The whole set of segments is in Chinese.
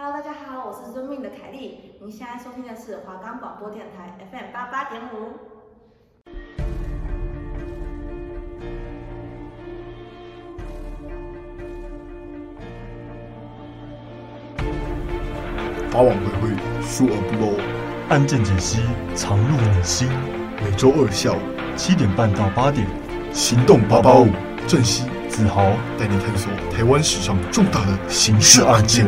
Hello，大家好，我是遵命的凯莉。您现在收听的是华冈广播电台 FM 八八点五。法网恢恢，疏而不漏，案件解析，藏入你心。每周二下午七点半到八点，行动八八五，正熙、子豪带你探索台湾史上重大的刑事案件。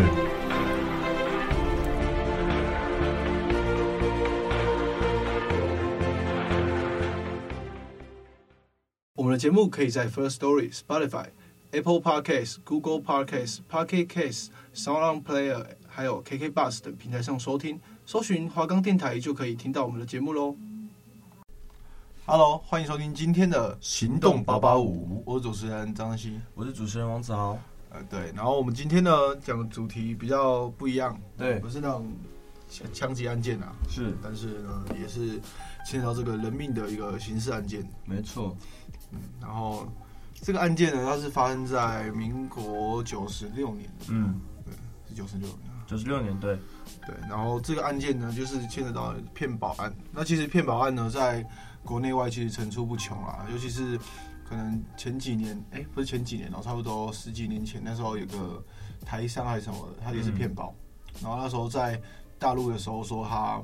节目可以在 First Story、Spotify、Apple Podcasts、Google Podcasts、Pocket Casts、SoundOn Player，还有 KK Bus 等平台上收听，搜寻华冈电台就可以听到我们的节目喽。Hello，欢迎收听今天的行动八八五，我是主持人张希，我是主持人王子豪。呃，对，然后我们今天呢讲的主题比较不一样，对，不是那种枪枪击案件啊，是，但是呢也是牵扯到这个人命的一个刑事案件，没错。嗯，然后这个案件呢，它是发生在民国九十六年，嗯，对，是九十六年，九十六年，对，对。然后这个案件呢，就是牵扯到骗保案。那其实骗保案呢，在国内外其实层出不穷啊，尤其是可能前几年，哎，不是前几年哦，差不多十几年前，那时候有个台商还是什么的，他也是骗保，嗯，然后那时候在大陆的时候说他。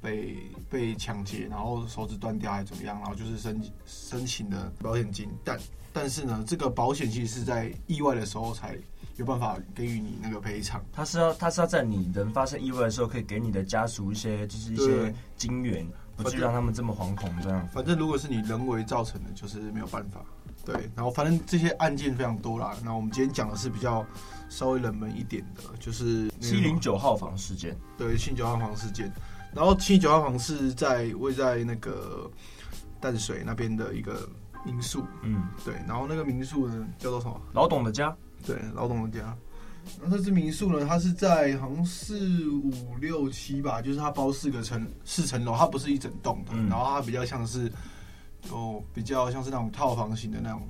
被被抢劫，然后手指断掉还是怎么样，然后就是申申请的保险金，但但是呢，这个保险其实是在意外的时候才有办法给予你那个赔偿。他是要他是要在你人发生意外的时候，可以给你的家属一些就是一些金援，不至于让他们这么惶恐这样。反正如果是你人为造成的，就是没有办法。对，然后反正这些案件非常多啦。那我们今天讲的是比较稍微冷门一点的，就是七零九号房事件。对，七零九号房事件。然后七九号房是在位在那个淡水那边的一个民宿，嗯，对。然后那个民宿呢叫做什么？老董的家。对，老董的家。然后这只民宿呢，它是在好像四五六七吧，就是它包四个层四层楼，它不是一整栋的。嗯、然后它比较像是，哦，比较像是那种套房型的那种。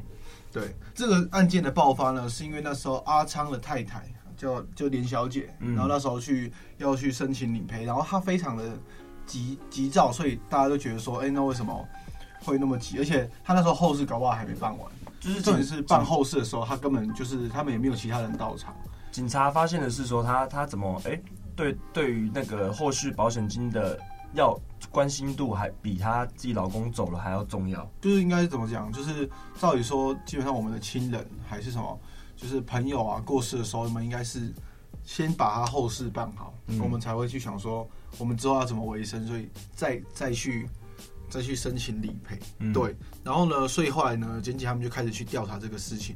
对，这个案件的爆发呢，是因为那时候阿昌的太太。就就连小姐，然后那时候去要去申请理赔，然后她非常的急急躁，所以大家都觉得说，哎，那为什么会那么急？而且她那时候后事搞不好还没办完，就是重点是办后事的时候，她根本就是他们也没有其他人到场。警察发现的是说，她她怎么哎，对对于那个后续保险金的要关心度，还比她自己老公走了还要重要。就是应该是怎么讲？就是照理说，基本上我们的亲人还是什么。就是朋友啊过世的时候，我们应该是先把他后事办好，嗯，我们才会去想说我们之后要怎么维生，所以再再去再去申请理赔，嗯。对，然后呢，所以后来呢，检警他们就开始去调查这个事情。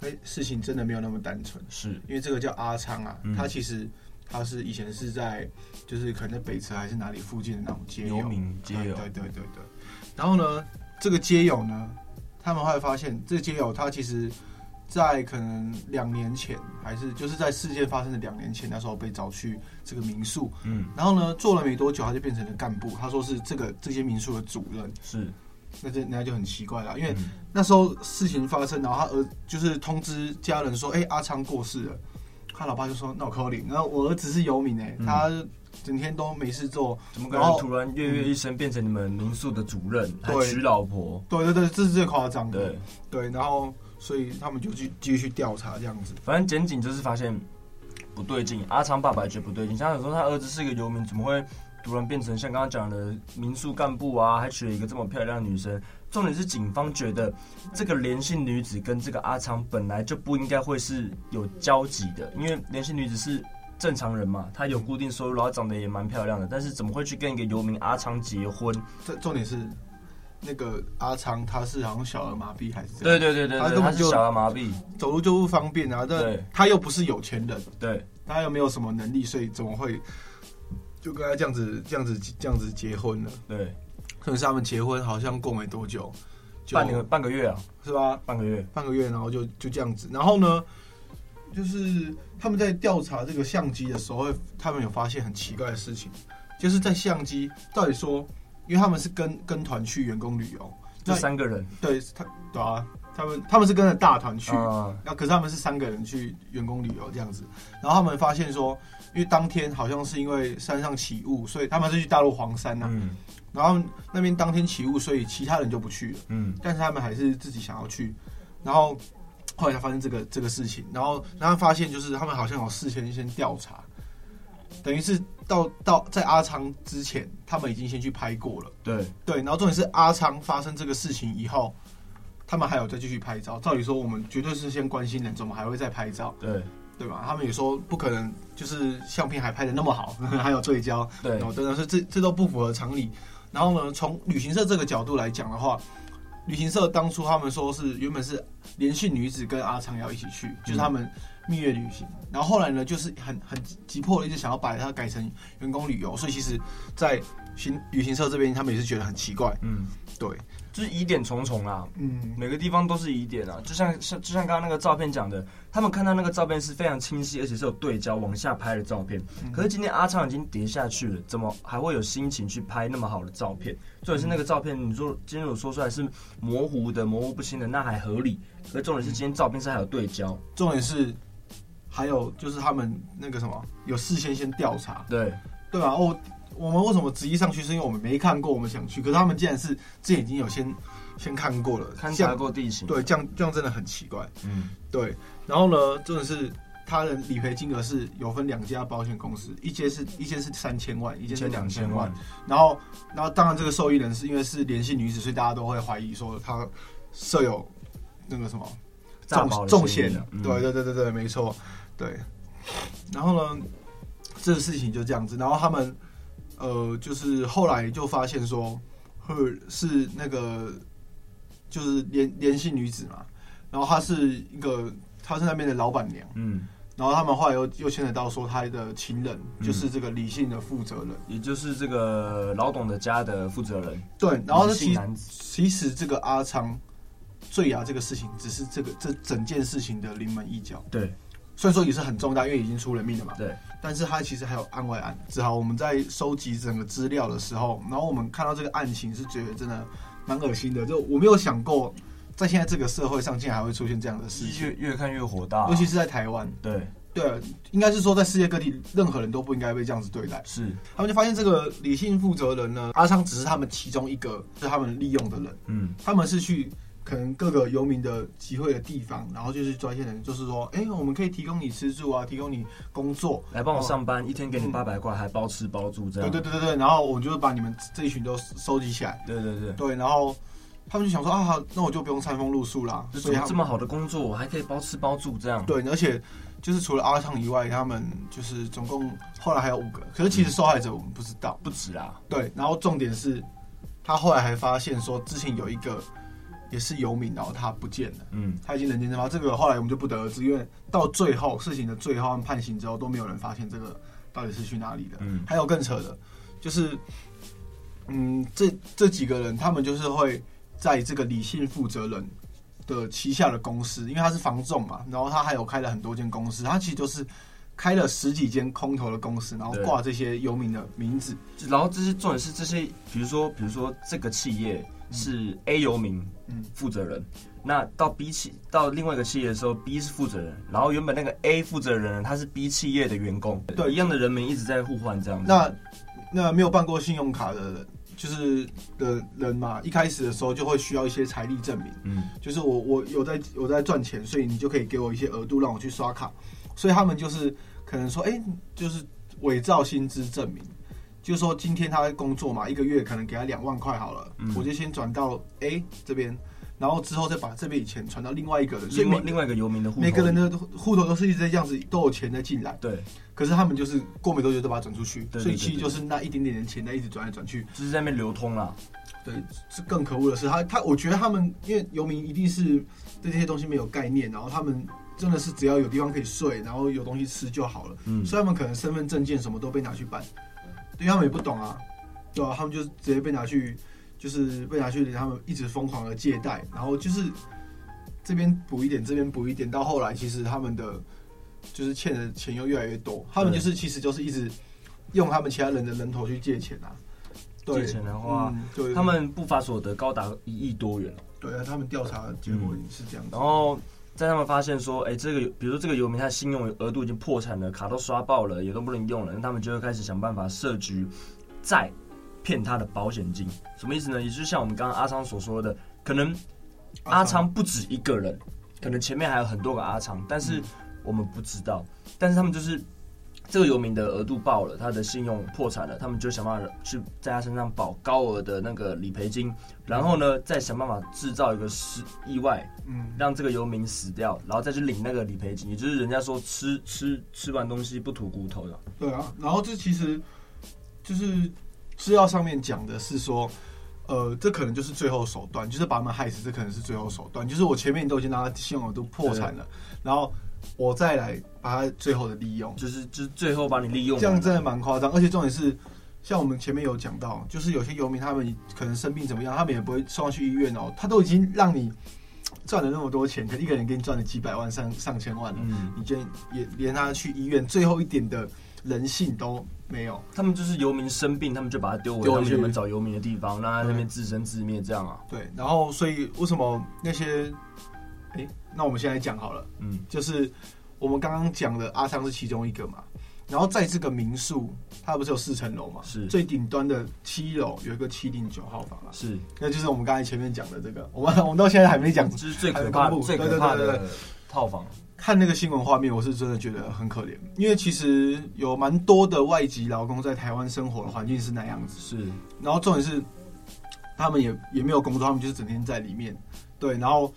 哎，事情真的没有那么单纯，是因为这个叫阿昌啊，嗯，他其实他是以前是在就是可能在北侧还是哪里附近的那种街友，游民街友，对对对对对。然后呢，这个街友呢，他们会发现这个街友他其实。在可能两年前，还是就是在事件发生的两年前，那时候被找去这个民宿，嗯，然后呢，做了没多久，他就变成了干部。他说是这个这些民宿的主任，是，那这那就很奇怪了，因为那时候事情发生，然后他儿就是通知家人说，哎、欸，阿昌过世了，他老爸就说，那我 call 你，然后我儿子是游民哎、欸嗯，他整天都没事做，怎么可能突然跃跃欲试变成你们民宿的主任，嗯、还娶老婆？对对对，这是最夸张的，对。对，然后。所以他们就去继续调查这样子。反正检警就是发现不对劲，阿昌爸爸觉得不对劲。像有时候他儿子是一个游民，怎么会突然变成像刚刚讲的民宿干部啊？还娶了一个这么漂亮的女生。重点是警方觉得这个连姓女子跟这个阿昌本来就不应该会是有交集的，因为连姓女子是正常人嘛，她有固定收入，然后长得也蛮漂亮的，但是怎么会去跟一个游民阿昌结婚？这重点是。那个阿昌他是好像小儿麻痹还是？对对对对，他根本就小儿麻痹，走路就不方便啊。但，他又不是有钱人，对，他又没有什么能力，所以怎么会就跟他这样子、这样子、这样子结婚了？对，可是他们结婚好像过没多久，半年半个月啊，是吧？半个月，半个月，然后就就这样子。然后呢，就是他们在调查这个相机的时候，他们有发现很奇怪的事情，就是在相机到底说。因为他们是跟跟团去员工旅游，这三个人，对他，对啊，他们他们是跟着大团去，嗯。那、可是他们是三个人去员工旅游这样子，然后他们发现说，因为当天好像是因为山上起雾，所以他们是去大陆黄山呐、啊，嗯。然后那边当天起雾，所以其他人就不去了，嗯。但是他们还是自己想要去，然后后来才发现这个这个事情，然后然后发现就是他们好像有事先先调查，等于是到到在阿昌之前，他们已经先去拍过了。对，对，然后重点是阿昌发生这个事情以后，他们还有再继续拍照。照理说，我们绝对是先关心人，怎么还会再拍照，对对吧？他们也说不可能，就是相片还拍的那么好，还有对焦，对然后等等，是这这都不符合常理。然后呢，从旅行社这个角度来讲的话，旅行社当初他们说是原本是连姓女子跟阿昌要一起去，就是他们蜜月旅行。然后后来呢，就是很很急迫的一直想要把它改成员工旅游，所以其实，在行旅行社这边，他们也是觉得很奇怪。嗯，对，就是疑点重重啊。嗯，每个地方都是疑点啊，就像像就像刚刚那个照片讲的，他们看到那个照片是非常清晰，而且是有对焦往下拍的照片。可是今天阿昌已经跌下去了，怎么还会有心情去拍那么好的照片？重点是那个照片，你说今天我说出来是模糊的、模糊不清的，那还合理。可是重点是今天照片上还有对焦，重点是还有就是他们那个什么有事先先调查，对对吧？哦，我们为什么执意上去？是因为我们没看过，我们想去。可是他们竟然是之前已经有先先看过了，勘察这样过地形。对，这样这样真的很奇怪。嗯，对，然后呢，真的是他的理赔金额是有分两家保险公司，一间是一间是三千万，一间是两千万。然后，然后当然这个受益人是因为是联系女子，所以大家都会怀疑说他设有那个什么重重险的。嗯对对对对对，没错，对。然后呢，这个事情就这样子，然后他们呃，就是后来就发现说，赫是那个就是联联系女子嘛，然后她是一个，她是那边的老板娘，嗯，然后他们后来又又牵扯到说她的情人嗯就是这个李姓的负责人，也就是这个老董的家的负责人。对，然后其其实这个阿昌坠崖这个事情，只是这个这整件事情的临门一脚。对虽然说也是很重大，因为已经出人命了嘛。对，但是他其实还有案外案。只好我们在收集整个资料的时候，然后我们看到这个案情，是觉得真的蛮恶心的。就我没有想过，在现在这个社会上，竟然还会出现这样的事越情，越看越火大啊、尤其是在台湾。对对，应该是说在世界各地，任何人都不应该被这样子对待。是他们就发现这个理性负责人呢，阿昌只是他们其中一个，是他们利用的人。嗯他们是去可能各个游民的集会的地方，然后就是抓一些人，就是说，哎、我们可以提供你吃住啊，提供你工作，来帮我上班，哦。一天给你八百块，还包吃包住这样。对对对对对，然后我就把你们这一群都收集起来，对对对，对，然后他们就想说啊，好那我就不用餐风露宿啦，就所以这么好的工作，我还可以包吃包住这样。对，而且就是除了阿畅以外，他们就是总共后来还有五个，可是其实受害者我们不知道，不止啦，对，然后重点是，他后来还发现说之前有一个也是游民，然后他不见了。嗯他已经人间蒸发，这个后来我们就不得而知，因为到最后事情的最后判刑之后都没有人发现这个到底是去哪里的。嗯还有更扯的，就是，嗯，这这几个人他们就是会在这个李姓负责人的旗下的公司，因为他是房仲嘛，然后他还有开了很多间公司，他其实就是开了十几间空头的公司，然后挂这些游民的名字。然后这些重点是这些，比如说比如说这个企业是 A 游民嗯负责人，那到 B 企到另外一个企业的时候，B 是负责人，然后原本那个 A 负责人，他是 B 企业的员工，对一样的人名一直在互换这样子。那那没有办过信用卡的人，就是的人嘛，一开始的时候就会需要一些财力证明。嗯就是我我有在有在赚钱，所以你就可以给我一些额度让我去刷卡，所以他们就是可能说，哎、就是伪造薪资证明，就是说今天他在工作嘛，一个月可能给他两万块好了，嗯。我就先转到 A 这边，然后之后再把这笔钱传到另外一个人，所以另外另外一个游民的户头，每个人的户头都是一直在这样子都有钱在进来，对，可是他们就是过没多久都把它转出去，所以其实就是那一点点的钱在一直转来转去，就是在那边流通啦。对，是更可恶的是，他他，我觉得他们因为游民一定是对这些东西没有概念，然后他们真的是只要有地方可以睡，然后有东西吃就好了，嗯，所以他们可能身份证件什么都被拿去办，对，因为他们也不懂啊，对啊，他们就直接被拿去，就是被拿去，他们一直疯狂的借贷，然后就是这边补一点，这边补一点，到后来其实他们的就是欠的钱又越来越多，他们就是其实就是一直用他们其他人的人头去借钱啊。对借钱的话嗯对他们不法所得高达一亿多元哦。对啊，他们调查的结果是这样子。然后在他们发现说，哎，这个比如说这个游民他的信用额度已经破产了，卡都刷爆了，也都不能用了，那他们就会开始想办法设局，再骗他的保险金。什么意思呢？也就是像我们刚刚阿昌所说的，可能阿昌不止一个人，可能前面还有很多个阿昌，但是我们不知道。但是他们就是。这个游民的额度爆了，他的信用破产了，他们就想办法去在他身上保高额的那个理赔金，然后呢，再想办法制造一个失意外，嗯，让这个游民死掉，然后再去领那个理赔金，也就是人家说吃吃吃完东西不吐骨头的。对啊，然后这其实就是资料上面讲的是说，呃，这可能就是最后手段，就是把他们害死，这可能是最后手段，就是我前面都已经让他信用额度破产了，然后。我再来把它最后的利用，就是就是最后把你利用，这样真的蛮夸张。而且重点是，像我们前面有讲到，就是有些游民他们可能生病怎么样，他们也不会送上去医院哦，他都已经让你赚了那么多钱，可一个人给你赚了几百万、上上千万了，嗯，你就也连他去医院最后一点的人性都没有。他们就是游民生病，他们就把他丢回去，他们找游民的地方，让他那边自生自灭，这样啊？对。然后，所以为什么那些？哎、欸，那我们现在讲好了，嗯，就是我们刚刚讲的阿昌是其中一个嘛，然后在这个民宿，它不是有四层楼嘛，是。最顶端的七楼有一个七零九号房啊，是，那就是我们刚才前面讲的这个，我们我们到现在还没讲，就是最可怕的、最可怕的套房。看那个新闻画面，我是真的觉得很可怜，因为其实有蛮多的外籍劳工在台湾生活的环境是那样子，是，然后重点是他们也也没有工作，他们就是整天在里面，对，然后。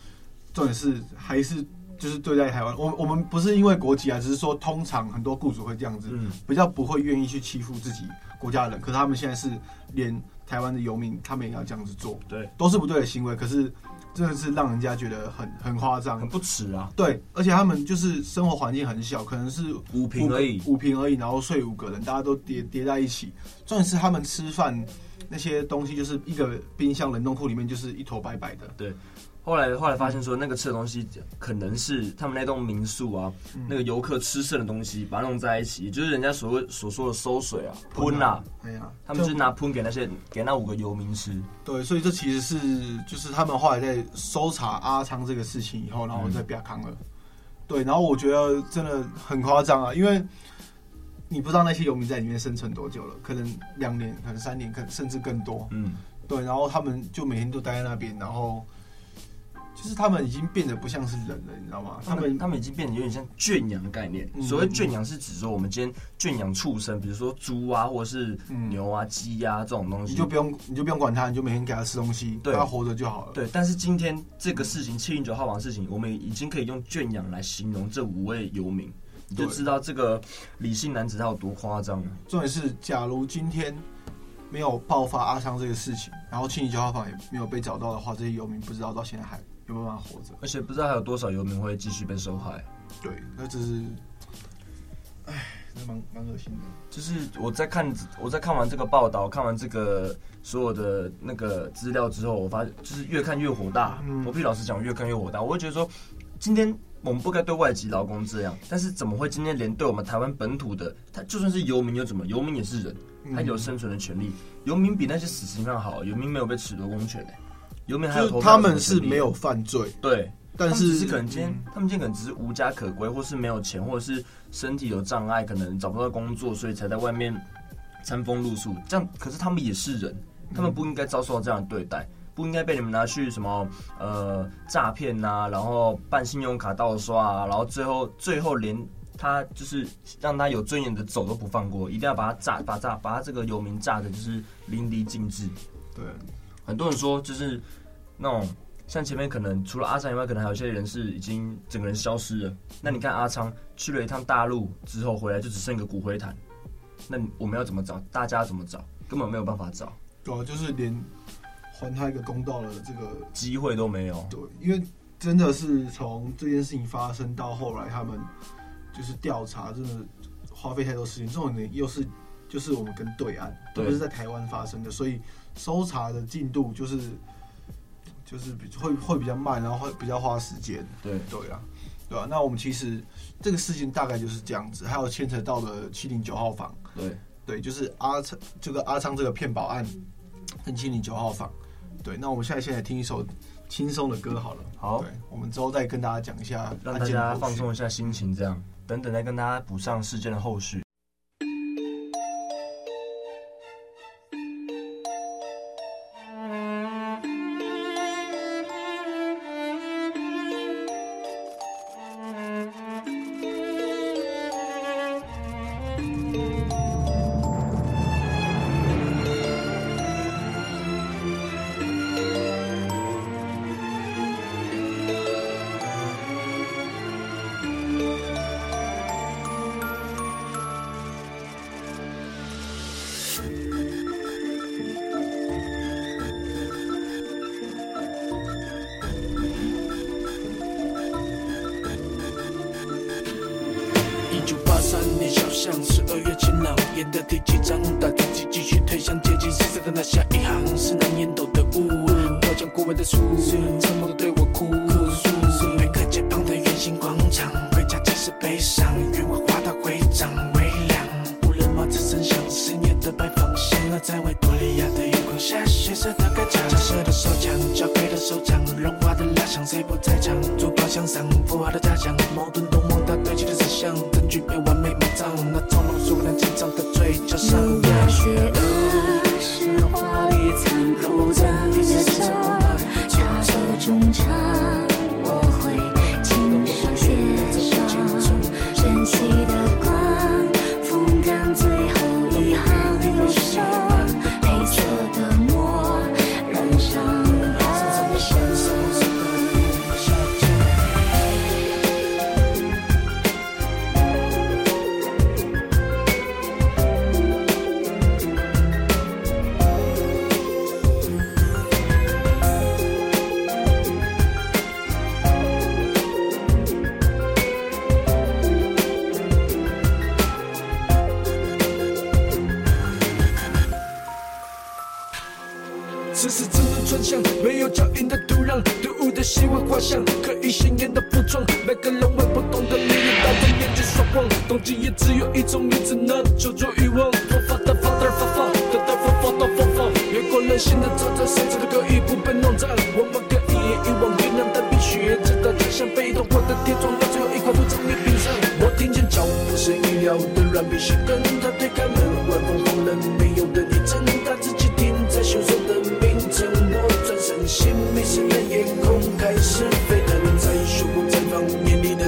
重点是还是就是对待台湾，我我们不是因为国籍啊，只是说通常很多雇主会这样子，比较不会愿意去欺负自己国家的人。可是他们现在是连台湾的游民，他们也要这样子做，对，都是不对的行为。可是真的是让人家觉得很很夸张，很不耻啊。对，而且他们就是生活环境很小，可能是五平而已，五平而已，然后睡五个人，大家都叠叠在一起。重点是他们吃饭那些东西，就是一个冰箱冷冻库里面就是一坨白白的，对。后来后来发现说，那个吃的东西可能是他们那栋民宿啊，嗯、那个游客吃剩的东西，把它弄在一起，就是人家所谓所说的馊水啊，喷啊，哎呀，他们就是拿喷给那些给那五个游民吃。对，所以这其实是就是他们后来在搜查阿昌这个事情以后，然后再被康了。嗯、对，然后我觉得真的很夸张啊，因为你不知道那些游民在里面生存多久了，可能两年，可能三年，可能甚至更多。嗯，对，然后他们就每天都待在那边，然后。就是他们已经变得不像是人了，你知道吗？他们他们已经变得有点像圈养的概念。嗯、所谓圈养是指说，我们今天圈养畜生，比如说猪啊，或者是牛啊、鸡啊这种东西，你就不用你就不用管它，你就每天给它吃东西，对，它活着就好了。对，但是今天这个事情，七零九号房的事情，我们已经可以用圈养来形容这五位游民，你就知道这个理性男子他有多夸张了。重点是，假如今天没有爆发阿昌这个事情，然后七零九号房也没有被找到的话，这些游民不知道到现在还。没办法活着，而且不知道还有多少游民会继续被受害。对，那只是，哎，那蛮蛮恶心的。就是我在看，我在看完这个报道，看完这个所有的那个资料之后，我发现就是越看越火大。嗯，我必须老实讲，越看越火大。我会觉得说，今天我们不该对外籍劳工这样，但是怎么会今天连对我们台湾本土的，他就算是游民又怎么？游民也是人，他有生存的权利。游民比那些死刑犯好，游民没有被褫夺公权的。游民还有他们是没有犯罪，对，但是是可能今天他们今天可能只是无家可归，或是没有钱，或者是身体有障碍，可能找不到工作，所以才在外面餐风露宿。这样，可是他们也是人，他们不应该遭受到这样的对待，不应该被你们拿去什么呃诈骗呐，然后办信用卡盗刷啊，然后最后最后连他就是让他有尊严的走都不放过，一定要把他炸，把炸，把他这个游民炸的就是淋漓尽致。对。很多人说，就是那种像前面可能除了阿昌以外，可能还有些人是已经整个人消失了。那你看阿昌去了一趟大陆之后回来，就只剩一个骨灰坛。那我们要怎么找？大家怎么找？根本没有办法找。对啊，就是连还他一个公道的这个机会都没有。对，因为真的是从这件事情发生到后来，他们就是调查，真的花费太多时间。这种人又是就是我们跟对岸，都是在台湾发生的，所以。搜查的进度就是就是比会会比较慢，然后会比较花时间。对对啊，对啊。那我们其实这个事情大概就是这样子，还有牵扯到了七零九号房。对对，就是阿昌这个阿昌这个骗保案跟七零九号房。对，那我们现在先来听一首轻松的歌好了。好，对，我们之后再跟大家讲一下，让大家放松一下心情，这样等等再跟大家补上事件的后续。下一行是难言抖的雾，飘向国外的书。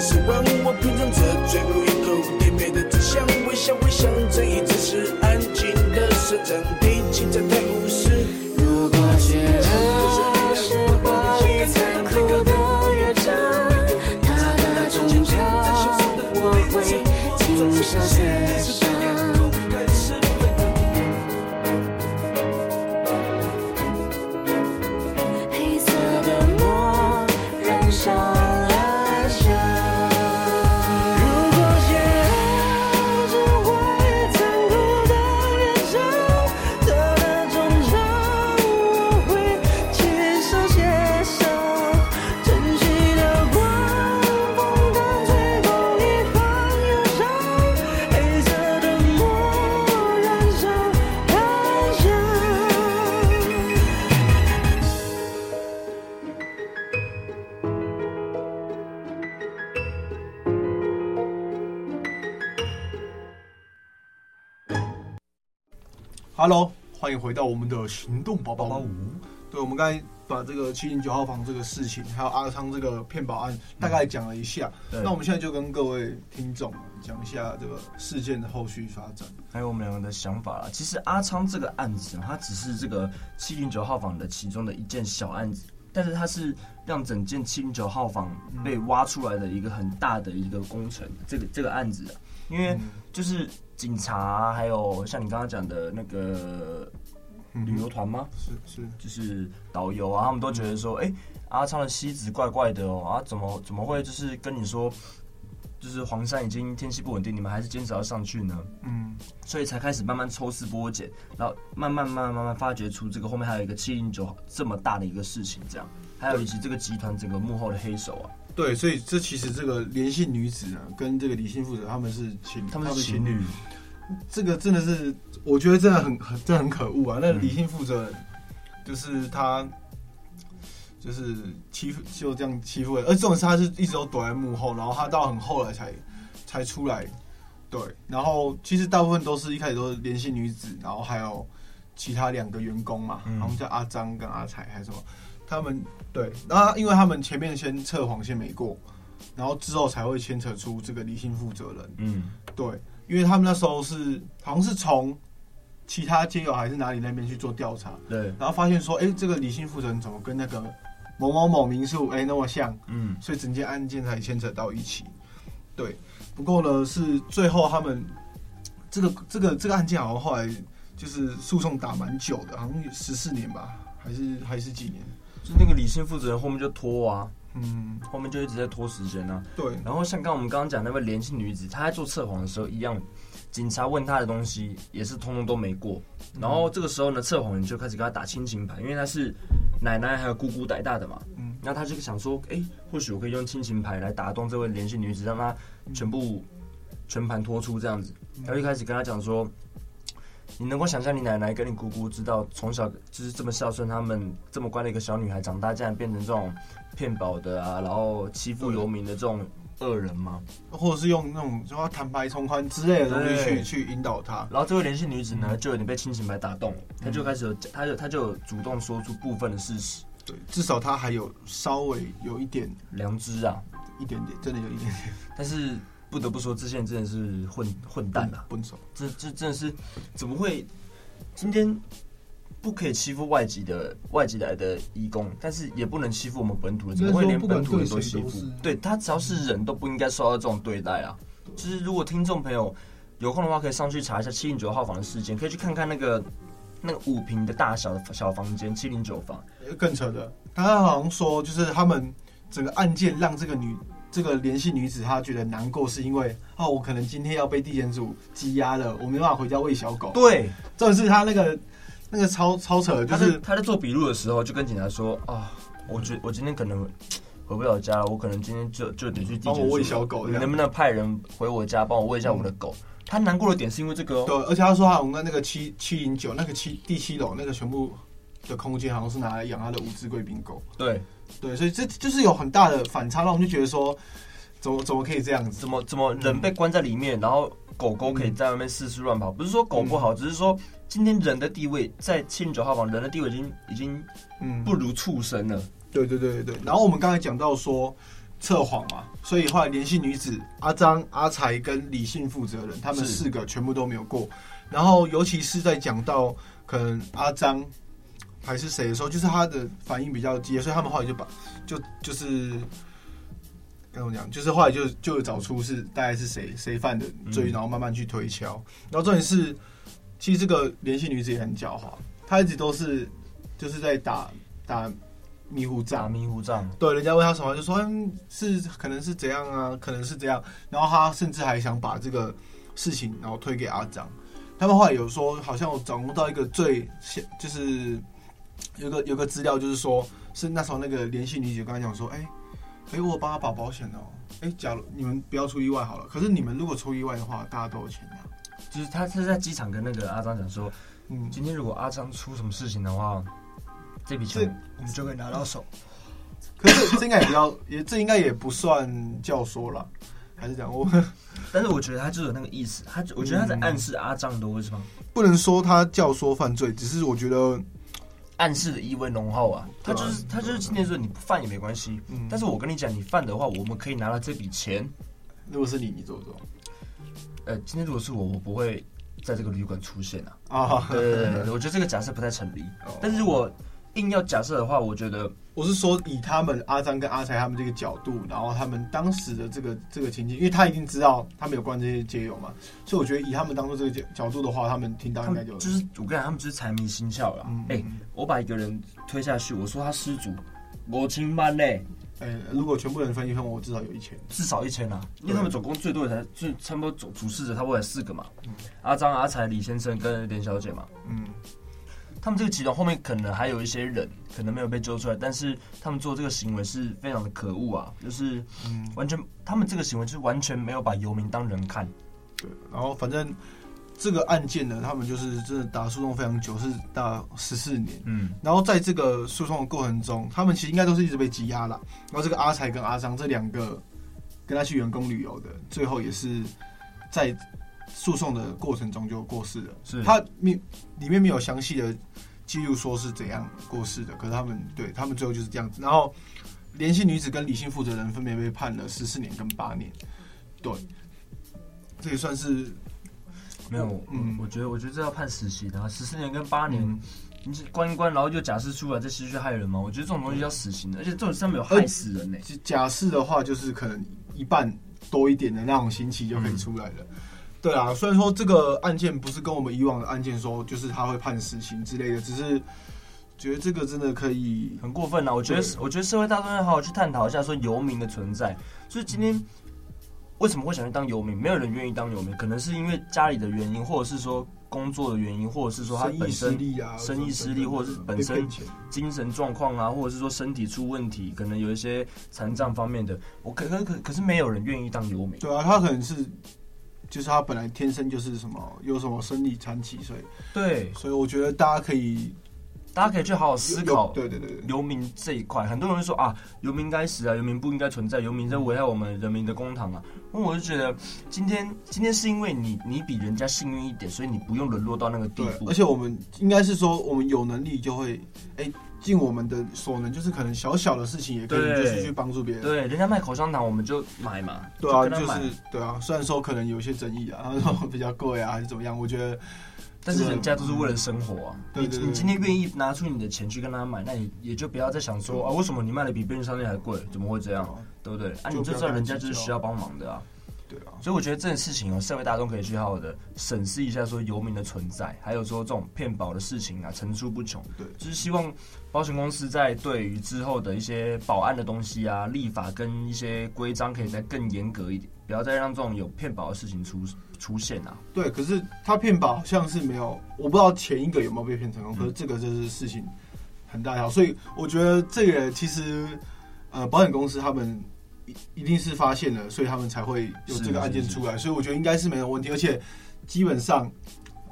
希望我平常。Hello，欢迎回到我们的行动宝宝屋。对，我们刚才把这个七零九号房这个事情，还有阿昌这个骗保案，大概讲了一下。嗯、那我们现在就跟各位听众讲一下这个事件的后续发展，还有我们两个的想法啦。其实阿昌这个案子，它只是这个七零九号房的其中的一件小案子，但是它是让整件七零九号房被挖出来的一个很大的一个工程。嗯、这个这个案子，因为就是。警察、啊、还有像你刚刚讲的那个旅游团吗？是是，就是导游啊，他们都觉得说，哎、欸，阿昌的戏子怪怪的哦，啊，怎么怎么会就是跟你说，就是黄山已经天气不稳定，你们还是坚持要上去呢？嗯，所以才开始慢慢抽丝剥茧，然后慢慢慢慢慢慢发掘出这个后面还有一个七零九这么大的一个事情，这样，还有以及这个集团整个幕后的黑手啊。对，所以这其实这个连姓女子呢，跟这个李姓负责，他们是情，他们是情侣。这个真的是，我觉得真的很很，真的很可恶啊！那李姓负责，就是他，就是欺负就这样欺负人，而这种事他是一直都躲在幕后，然后他到很后来才才出来。对，然后其实大部分都是一开始都是连戏女子，然后还有其他两个员工嘛，然后叫阿张跟阿才还是什么，他们对，然后因为他们前面先测谎先没过，然后之后才会牵扯出这个李姓负责人。嗯，对，因为他们那时候是好像是从其他街友还是哪里那边去做调查，对，然后发现说，哎，这个李姓负责人怎么跟那个某某某民宿哎那么像？嗯，所以整件案件才牵扯到一起。对，不过呢，是最后他们这个这个这个案件好像后来就是诉讼打蛮久的，好像十四年吧，还是还是几年？就那个理性负责人后面就拖啊，嗯，后面就一直在拖时间啊。对，然后像刚刚我们刚刚讲那位年轻女子，她在做测谎的时候一样，警察问她的东西也是通通都没过。然后这个时候呢，测谎人就开始跟她打亲情牌，因为她是奶奶还有姑姑带大的嘛。嗯，那她就想说，哎、欸，或许我可以用亲情牌来打动这位年轻女子，让她全部全盘托出这样子。然后一开始跟她讲说，你能够想象你奶奶跟你姑姑知道从小就是这么孝顺，他们这么乖的一个小女孩，长大竟然变成这种骗保的啊，然后欺负游民的这种。恶人吗？或者是用那种什么坦白从宽之类的东西去去引导她？然后这位连姓女子呢，就有点被亲情牌打动，她就开始有，她就她就有主动说出部分的事实。对，至少她还有稍微有一点良知啊，一点点，真的有一点点。但是不得不说，这些人真的是混混蛋啊，笨手，这这真的是怎么会今天？不可以欺负外籍的外籍来的义工，但是也不能欺负我们本土人，怎么会连本土人都欺负？对，他只要是人都不应该受到这种对待啊！就是如果听众朋友有空的话，可以上去查一下七零九号房的事件，可以去看看那个那个五平的大小的小房间七零九房。更扯的，他好像说，就是他们整个案件让这个女这个联系女子她觉得难过，是因为哦，我可能今天要被地检组羁押了，我没办法回家喂小狗。对，这种是她那个。那个超超扯，就是她在做笔录的时候，就跟警察说啊，我觉我今天可能回不了家了，我可能今天就就得去地检署帮我喂小狗，你能不能派人回我家帮我喂一下我的狗？嗯、他难过的点是因为这个、哦，对，而且他说他我们那个七七零九那个七第七楼那个全部的空间好像是拿来养他的五只贵宾狗，对对，所以这就是有很大的反差，让我们就觉得说，怎么怎么可以这样子？怎么怎么人被关在里面，嗯、然后狗狗可以在外面四处乱跑？不是说狗不好，嗯、只是说。今天人的地位在七零九号房，人的地位已经已经嗯不如畜生了。对对对对对。然后我们刚才讲到说测谎嘛，所以后来联系女子阿张、阿才跟李姓负责人，他们四个全部都没有过。然后尤其是在讲到可能阿张还是谁的时候，就是他的反应比较激烈，所以他们后来就把就就是跟我讲，就是后来就就找出是大概是谁谁犯的罪，然后慢慢去推敲。然后重点是。其实这个联系女子也很狡猾，她一直都是就是在打打迷糊仗，迷糊仗。对，人家问她什么，就说嗯，是可能是怎样啊，可能是这样。然后她甚至还想把这个事情然后推给阿张。他们后来有说，好像我掌握到一个最就是有个有个资料，就是说是那时候那个联系女子刚才讲说，哎、欸、哎、欸，我帮他保保险哦，哎、欸，假如你们不要出意外好了，可是你们如果出意外的话，大家都有钱的。就是他是在机场跟那个阿张讲说，嗯，今天如果阿张出什么事情的话，这笔钱我们就可以拿到手。可是这应该也不要，也这应该也不算教唆了，还是讲我？但是我觉得他就有那个意思，他我觉得他在暗示阿张的为什么？不能说他教唆犯罪，只是我觉得暗示的意味浓厚啊。他就是他就是今天说你不犯也没关系，嗯，但是我跟你讲，你犯的话，我们可以拿到这笔钱。如果是你，你做不做？呃，今天如果是我，我不会在这个旅馆出现啊。啊，对对对，我觉得这个假设不太成立。但是如果硬要假设的话，我觉得我是说以他们阿张跟阿才他们这个角度，然后他们当时的这个这个情境，因为他已经知道他们有关这些街友嘛，所以我觉得以他们当做这个角角度的话，他们听到应该就就是我跟你讲，他们就是财迷心窍了。哎、欸，我把一个人推下去，我说他失足，我清班嘞。哎、欸，如果全部人分一分，我至少有一千，至少一千啊！因为他们总共最多的才就差不多主主事者，他不多才四个嘛。嗯、阿张、阿才、李先生跟连小姐嘛。嗯，他们这个集团后面可能还有一些人，可能没有被揪出来，但是他们做这个行为是非常的可恶啊！就是，完全，他们这个行为就是完全没有把游民当人看。对，然后反正这个案件呢，他们就是真的打诉讼非常久，是打十四年。嗯，然后在这个诉讼的过程中，他们其实应该都是一直被羁押了。然后这个阿才跟阿张这两个跟他去员工旅游的，最后也是在诉讼的过程中就过世了。是他里里面没有详细的记录说是怎样过世的，可是他们对他们最后就是这样子。然后连姓女子跟李姓负责人分别被判了十四年跟八年。对，这也算是。没有，嗯嗯，我觉得，我觉得这要判死刑啊，十四年跟八年，嗯你关一关，然后就假释出来，这其实是害人吗？我觉得这种东西要死刑的，而且这种上面有害死人呢、欸。假释的话，就是可能一半多一点的那种刑期就可以出来了。嗯、对啊，虽然说这个案件不是跟我们以往的案件说，就是他会判死刑之类的，只是觉得这个真的可以很过分啊！我觉得，我觉得社会大众要好好去探讨一下，说游民的存在，就是今天。为什么会想去当游民？没有人愿意当游民，可能是因为家里的原因，或者是说工作的原因，或者是说他本身生意失利啊，生意失利，或者是本身精神状况啊，或者是说身体出问题，可能有一些残障方面的。我可可可可是没有人愿意当游民。对啊，他可能是就是他本来天生就是什么有什么生理残疾，所以对，所以我觉得大家可以。大家可以去好好思考，对对对，游民这一块，很多人说啊，游民该死啊，游民不应该存在，游民在危害我们人民的公堂啊。那我就觉得，今天今天是因为你你比人家幸运一点，所以你不用沦落到那个地步。而且我们应该是说，我们有能力就会哎尽我们的所能，就是可能小小的事情也可以就是去帮助别人。对，人家卖口香糖，我们就买嘛。对啊，就，就是对啊，虽然说可能有些争议啊，然后比较贵啊，还是怎么样，我觉得。但是人家都是为了生活啊！对对对，你今天愿意拿出你的钱去跟他买，那你也就不要再想说啊，为什么你卖的比便利商店还贵？怎么会这样？对不对？啊，你就知道人家就是需要帮忙的啊。对啊，所以我觉得这件事情哦，社会大众可以去好好的审视一下，说游民的存在，还有说这种骗保的事情啊，层出不穷。对，就是希望保险公司在对于之后的一些保安的东西啊，立法跟一些规章可以再更严格一点，不要再让这种有骗保的事情出出现啊。对，可是他骗保好像是没有，我不知道前一个有没有被骗成功，嗯、可是这个就是事情很大条，所以我觉得这个其实呃，保险公司他们。一一定是发现了，所以他们才会有这个案件出来，所以我觉得应该是没有问题，而且基本上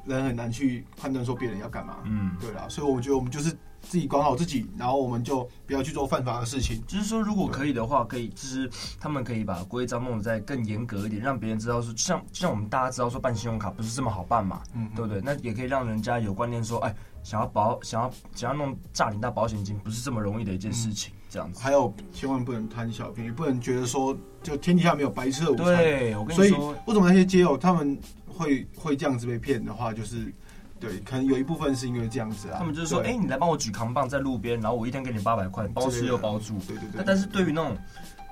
人很难去判断说别人要干嘛，嗯，对啦，所以我觉得我们就是自己管好自己，然后我们就不要去做犯法的事情。就是说，如果可以的话，可以就是他们可以把规章弄得再更严格一点，让别人知道说，像像我们大家知道说办信用卡不是这么好办嘛，嗯，对不对？那也可以让人家有观念说，哎，想要保想要想要弄诈领到保险金，不是这么容易的一件事情。嗯这样子，还有千万不能贪小便宜，不能觉得说就天底下没有白吃的午餐。对，我跟你说，所以为什么那些街友他们会会这样子被骗的话，就是对，可能有一部分是因为这样子啊。他们就是说，哎、欸，你来帮我举扛棒在路边，然后我一天给你八百块，包吃又包住。对对对。那但是对于那种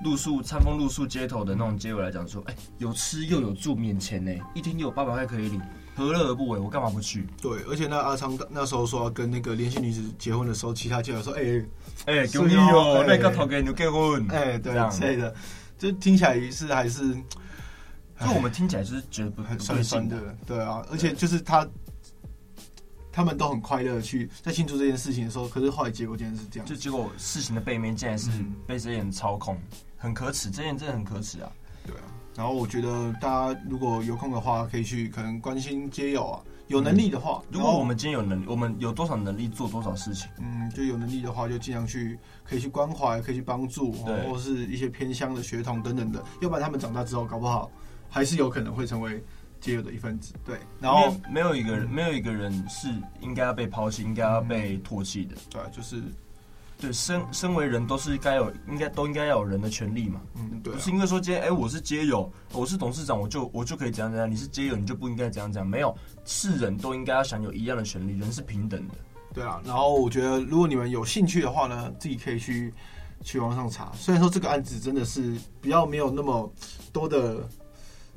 露宿、餐风露宿街头的那种街友来讲，说，哎、欸，有吃又有住，免钱呢，一天又有八百块可以领。何乐而不为？我干嘛不去？对，而且那阿昌那时候说要跟那个连续女子结婚的时候，其他街友说：“哎、欸，哎、欸，给你哦，那个头给你结婚。欸”哎，对，之类的，就听起来是还是，就我们听起来就是觉得不很酸酸的，对啊，而且就是他他们都很快乐去在庆祝这件事情的时候，可是后来结果竟然是这样，就结果事情的背面竟然是被这些人操控，嗯、很可耻，这件真的很可耻啊，对啊。然后我觉得大家如果有空的话，可以去可能关心街友啊，有能力的话，如果我们今天有能力，我们有多少能力做多少事情，嗯，就有能力的话，就尽量去可以去关怀，可以去帮助，对，或者是一些偏乡的学童等等的，要不然他们长大之后，搞不好还是有可能会成为街友的一份子，对。然后没有一个人，没有一个人是应该要被抛弃，应该要被唾弃的，对，就是。对，身身为人都是该有，应该都应该要有人的权利嘛。嗯，对、啊。不是因为说今天，哎，我是街友，我是董事长，我就我就可以怎样怎样。你是街友，你就不应该怎样怎样。没有，是人都应该要享有一样的权利，人是平等的。对啊。然后我觉得，如果你们有兴趣的话呢，自己可以去去网上查。虽然说这个案子真的是比较没有那么多的，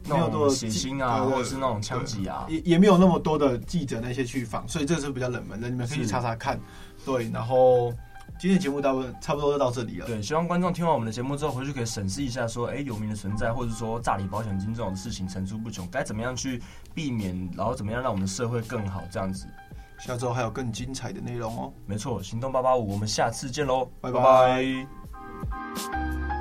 没有多的血腥啊，或者是那种枪击啊，也也没有那么多的记者那些去访，所以这是比较冷门的，你们可以查查看。对，然后。今天的节目大部分差不多就到这里了。对，希望观众听完我们的节目之后，回去可以审视一下，说，哎，游民的存在，或者说诈领保险金这种事情层出不穷，该怎么样去避免，然后怎么样让我们的社会更好，这样子。下周还有更精彩的内容哦。没错，行动八八五，我们下次见喽，拜拜。拜拜。